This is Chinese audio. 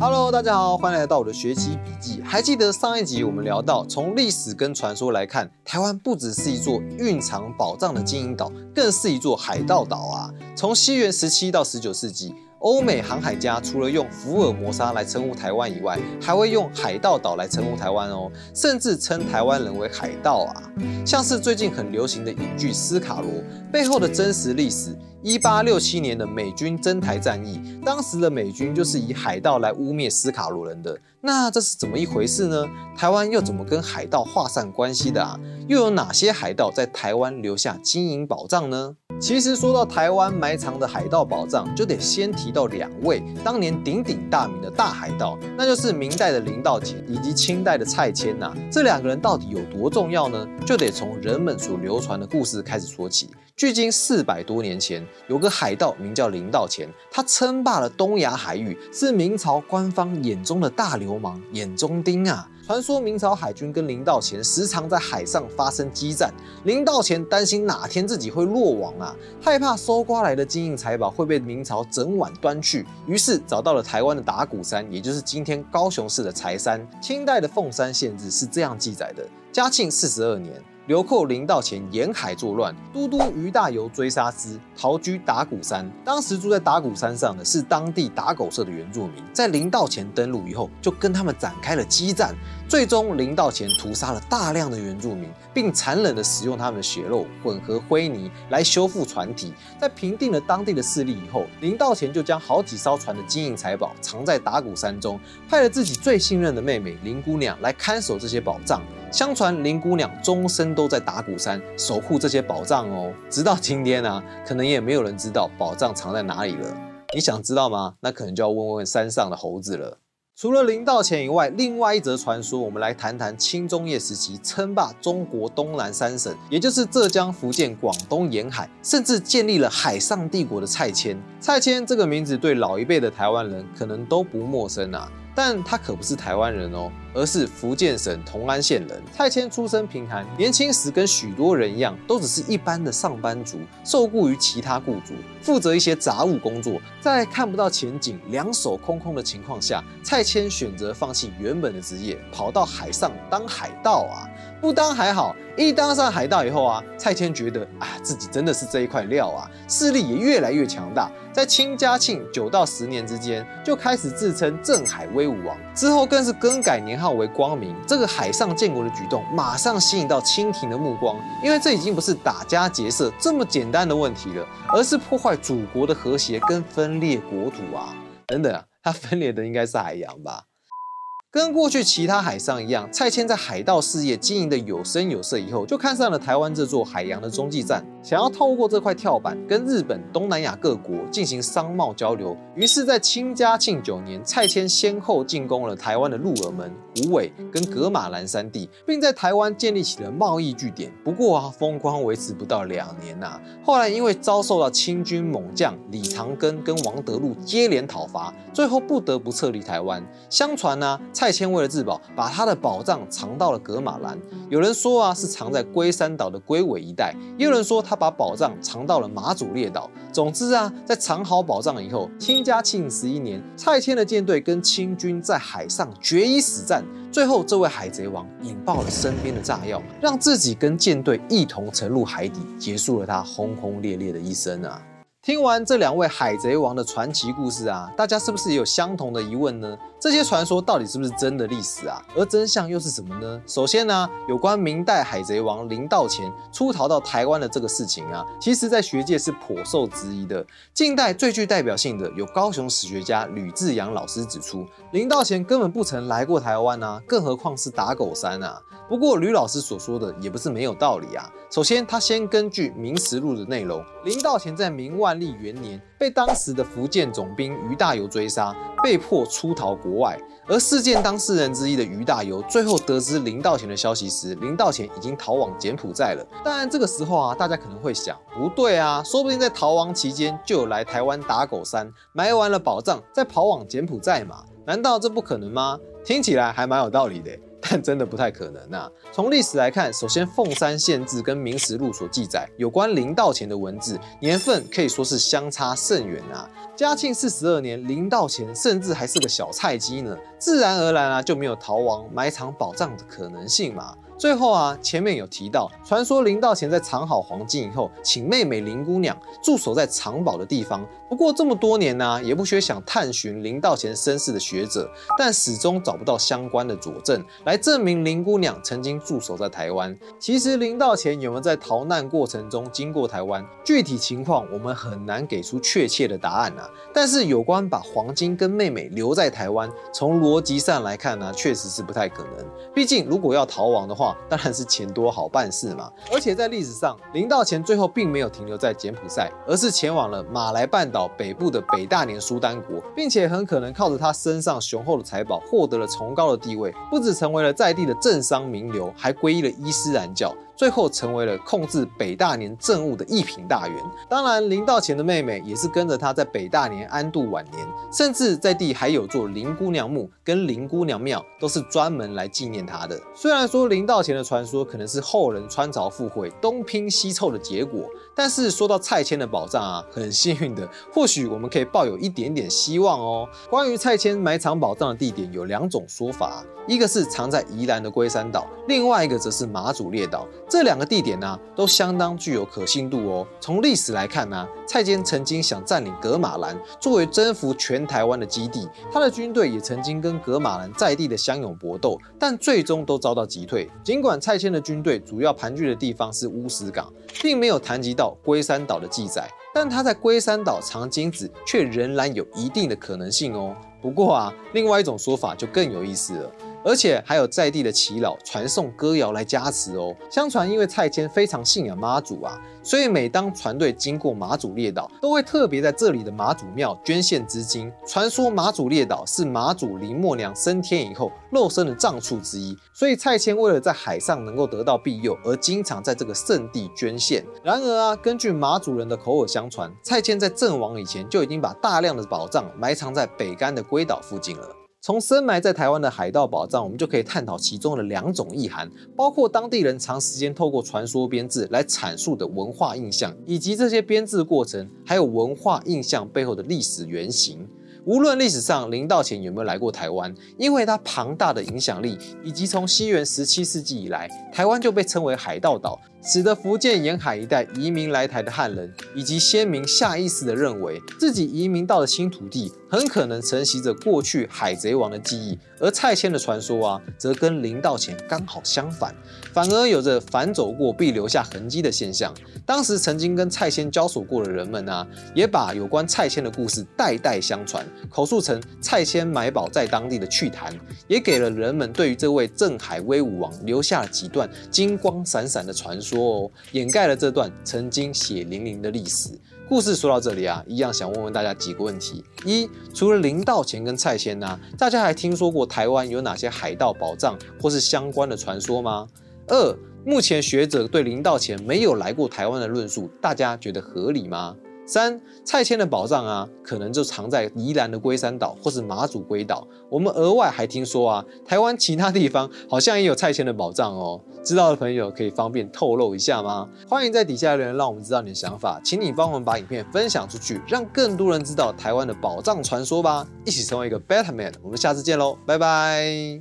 Hello，大家好，欢迎来到我的学习笔记。还记得上一集我们聊到，从历史跟传说来看，台湾不只是一座蕴藏宝藏的金银岛，更是一座海盗岛啊！从西元十七到十九世纪。欧美航海家除了用福尔摩沙来称呼台湾以外，还会用海盗岛来称呼台湾哦，甚至称台湾人为海盗啊。像是最近很流行的影剧《斯卡罗》背后的真实历史，一八六七年的美军征台战役，当时的美军就是以海盗来污蔑斯卡罗人的。那这是怎么一回事呢？台湾又怎么跟海盗划上关系的啊？又有哪些海盗在台湾留下金银宝藏呢？其实说到台湾埋藏的海盗宝藏，就得先提到两位当年鼎鼎大名的大海盗，那就是明代的林道乾以及清代的蔡牵呐。这两个人到底有多重要呢？就得从人们所流传的故事开始说起。距今四百多年前，有个海盗名叫林道乾，他称霸了东亚海域，是明朝官方眼中的大流流氓、眼中钉啊。传说明朝海军跟林道乾时常在海上发生激战，林道乾担心哪天自己会落网啊，害怕搜刮来的金银财宝会被明朝整晚端去，于是找到了台湾的打鼓山，也就是今天高雄市的柴山。清代的凤山县志是这样记载的：嘉庆四十二年。流寇临到前沿海作乱，都督于大猷追杀之，逃居打鼓山。当时住在打鼓山上的是当地打狗社的原住民，在临到前登陆以后，就跟他们展开了激战。最终，林道前屠杀了大量的原住民，并残忍地使用他们的血肉混合灰泥来修复船体。在平定了当地的势力以后，林道前就将好几艘船的金银财宝藏在打鼓山中，派了自己最信任的妹妹林姑娘来看守这些宝藏。相传林姑娘终身都在打鼓山守护这些宝藏哦，直到今天呢，可能也没有人知道宝藏藏在哪里了。你想知道吗？那可能就要问问山上的猴子了。除了林道乾以外，另外一则传说，我们来谈谈清中叶时期称霸中国东南三省，也就是浙江、福建、广东沿海，甚至建立了海上帝国的蔡牵。蔡牵这个名字对老一辈的台湾人可能都不陌生啊。但他可不是台湾人哦，而是福建省同安县人。蔡牵出身贫寒，年轻时跟许多人一样，都只是一般的上班族，受雇于其他雇主，负责一些杂务工作。在看不到前景、两手空空的情况下，蔡牵选择放弃原本的职业，跑到海上当海盗啊！不当还好，一当上海盗以后啊，蔡牵觉得啊，自己真的是这一块料啊，势力也越来越强大。在清嘉庆九到十年之间，就开始自称镇海威武王，之后更是更改年号为光明。这个海上建国的举动，马上吸引到清廷的目光，因为这已经不是打家劫舍这么简单的问题了，而是破坏祖国的和谐跟分裂国土啊！等等啊，它分裂的应该是海洋吧？跟过去其他海上一样，蔡牵在海盗事业经营的有声有色以后，就看上了台湾这座海洋的中继站，想要透过这块跳板跟日本、东南亚各国进行商贸交流。于是，在清嘉庆九年，蔡牵先后进攻了台湾的鹿耳门、虎尾跟格马兰三地，并在台湾建立起了贸易据点。不过啊，风光维持不到两年呐，后来因为遭受到清军猛将李长庚跟王德禄接连讨伐，最后不得不撤离台湾。相传呢。蔡牵为了自保，把他的宝藏藏到了格马兰。有人说啊，是藏在龟山岛的龟尾一带；也有人说他把宝藏藏到了马祖列岛。总之啊，在藏好宝藏以后，清嘉庆十一年，蔡牵的舰队跟清军在海上决一死战。最后，这位海贼王引爆了身边的炸药，让自己跟舰队一同沉入海底，结束了他轰轰烈烈的一生啊。听完这两位海贼王的传奇故事啊，大家是不是也有相同的疑问呢？这些传说到底是不是真的历史啊？而真相又是什么呢？首先呢，有关明代海贼王林道乾出逃到台湾的这个事情啊，其实在学界是颇受质疑的。近代最具代表性的有高雄史学家吕志阳老师指出，林道乾根本不曾来过台湾啊，更何况是打狗山啊。不过吕老师所说的也不是没有道理啊。首先，他先根据《明实录》的内容，林道乾在明万历元年被当时的福建总兵于大猷追杀，被迫出逃国外。而事件当事人之一的于大猷，最后得知林道乾的消息时，林道乾已经逃往柬埔寨了。当然，这个时候啊，大家可能会想，不对啊，说不定在逃亡期间就有来台湾打狗山，埋完了宝藏再跑往柬埔寨嘛？难道这不可能吗？听起来还蛮有道理的。但真的不太可能啊。从历史来看，首先凤山县志跟明实录所记载有关林道乾的文字年份可以说是相差甚远啊。嘉庆四十二年，林道乾甚至还是个小菜鸡呢，自然而然啊就没有逃亡埋藏宝藏的可能性嘛。最后啊，前面有提到，传说林道前在藏好黄金以后，请妹妹林姑娘驻守在藏宝的地方。不过这么多年呢，也不缺想探寻林道前身世的学者，但始终找不到相关的佐证来证明林姑娘曾经驻守在台湾。其实林道前有没有在逃难过程中经过台湾，具体情况我们很难给出确切的答案啊。但是有关把黄金跟妹妹留在台湾，从逻辑上来看呢，确实是不太可能。毕竟如果要逃亡的话，当然是钱多好办事嘛！而且在历史上，林道乾最后并没有停留在柬埔寨，而是前往了马来半岛北部的北大年苏丹国，并且很可能靠着他身上雄厚的财宝，获得了崇高的地位，不止成为了在地的政商名流，还皈依了伊斯兰教。最后成为了控制北大年政务的一品大员。当然，林道乾的妹妹也是跟着他在北大年安度晚年，甚至在地还有座林姑娘墓跟林姑娘庙，都是专门来纪念他的。虽然说林道乾的传说可能是后人穿凿附会、东拼西凑的结果，但是说到蔡牵的宝藏啊，很幸运的，或许我们可以抱有一点点希望哦。关于蔡牵埋藏宝藏的地点有两种说法。一个是藏在宜兰的龟山岛，另外一个则是马祖列岛。这两个地点呢，都相当具有可信度哦。从历史来看呢，蔡坚曾经想占领格马兰，作为征服全台湾的基地。他的军队也曾经跟格马兰在地的乡勇搏斗，但最终都遭到击退。尽管蔡牵的军队主要盘踞的地方是乌石港，并没有谈及到龟山岛的记载，但他在龟山岛藏金子，却仍然有一定的可能性哦。不过啊，另外一种说法就更有意思了。而且还有在地的耆老传送歌谣来加持哦。相传因为蔡牵非常信仰妈祖啊，所以每当船队经过马祖列岛，都会特别在这里的马祖庙捐献资金。传说马祖列岛是马祖林默娘升天以后肉身的葬处之一，所以蔡牵为了在海上能够得到庇佑，而经常在这个圣地捐献。然而啊，根据马祖人的口耳相传，蔡牵在阵亡以前就已经把大量的宝藏埋藏在北干的龟岛附近了。从深埋在台湾的海盗宝藏，我们就可以探讨其中的两种意涵，包括当地人长时间透过传说编制来阐述的文化印象，以及这些编制过程，还有文化印象背后的历史原型。无论历史上林道乾有没有来过台湾，因为他庞大的影响力，以及从西元十七世纪以来，台湾就被称为海盗岛。使得福建沿海一带移民来台的汉人以及先民下意识地认为自己移民到的新土地很可能承袭着过去海贼王的记忆，而蔡牵的传说啊，则跟林道前刚好相反，反而有着反走过必留下痕迹的现象。当时曾经跟蔡牵交手过的人们呢，也把有关蔡牵的故事代代相传，口述成蔡牵埋宝在当地的趣谈，也给了人们对于这位镇海威武王留下了几段金光闪闪的传说。说哦，掩盖了这段曾经血淋淋的历史故事。说到这里啊，一样想问问大家几个问题：一，除了林道前跟蔡先呢，大家还听说过台湾有哪些海盗宝藏或是相关的传说吗？二，目前学者对林道前没有来过台湾的论述，大家觉得合理吗？三蔡牵的宝藏啊，可能就藏在宜兰的龟山岛或是马祖龟岛。我们额外还听说啊，台湾其他地方好像也有蔡牵的宝藏哦。知道的朋友可以方便透露一下吗？欢迎在底下留言，让我们知道你的想法。请你帮我们把影片分享出去，让更多人知道台湾的宝藏传说吧。一起成为一个 better man。我们下次见喽，拜拜。